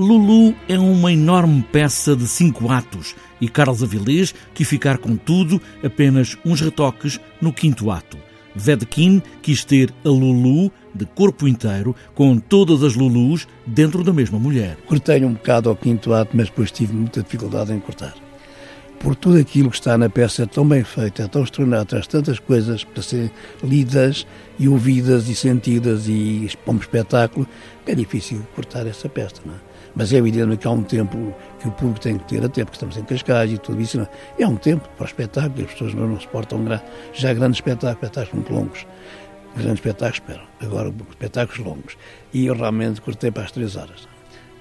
Lulu é uma enorme peça de cinco atos e Carlos Avilés quis ficar com tudo, apenas uns retoques no quinto ato. Vedkin quis ter a Lulu de corpo inteiro, com todas as Lulus dentro da mesma mulher. Cortei um bocado ao quinto ato, mas depois tive muita dificuldade em cortar. Por tudo aquilo que está na peça é tão bem feito, é tão extraordinário, traz tantas coisas para serem lidas e ouvidas e sentidas e para um espetáculo, é difícil cortar essa peça, não é? Mas é evidente que há um tempo que o público tem que ter, até porque estamos em Cascais e tudo isso. É um tempo para o espetáculo, as pessoas não, suportam já grandes espetáculos, espetáculos muito longos. Grandes espetáculos esperam, agora espetáculos longos. E eu realmente cortei para as três horas.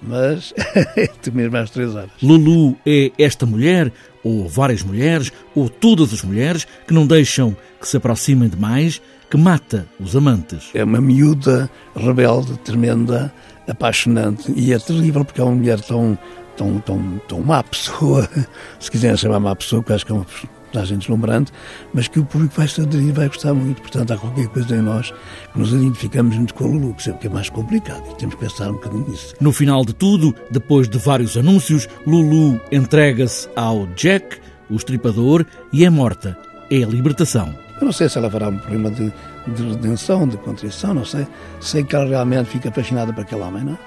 Mas é mesmo às três horas. Lulu é esta mulher, ou várias mulheres, ou todas as mulheres que não deixam que se aproximem demais, que mata os amantes. É uma miúda rebelde, tremenda, apaixonante e é terrível porque é uma mulher tão, tão, tão, tão má pessoa, se quiserem chamar má pessoa, que acho que é uma personagem deslumbrante, mas que o público vai se aderir vai gostar muito. Portanto, há qualquer coisa em nós que nos identificamos muito com o Lulu, que é mais complicado e temos que pensar um bocadinho nisso. No final de tudo, depois de vários anúncios, Lulu entrega-se ao Jack, o estripador, e é morta. É a libertação. Eu não sei se ela fará um problema de, de redenção, de contrição, não sei. Sei que ela realmente fica fascinada por aquele homem, não é?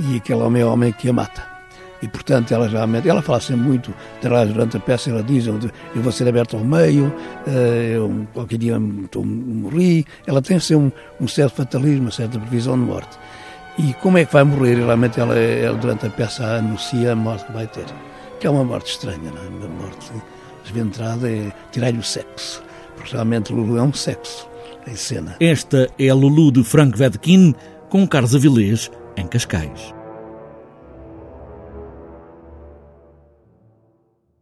E aquele homem é o homem que a mata. E, portanto, ela realmente, ela fala sempre muito, durante a peça ela diz, eu vou ser aberta ao meio, eh, eu qualquer dia estou, morri. Ela tem sempre um, um certo fatalismo, uma certa previsão de morte. E como é que vai morrer? E, realmente, ela, ela, durante a peça anuncia a morte que vai ter. Que é uma morte estranha, não é? Uma morte desventrada, é tirar-lhe o sexo porque realmente Lulu é um sexo em cena. Esta é a Lulu de Frank Vedkin com Carlos Avilés em Cascais.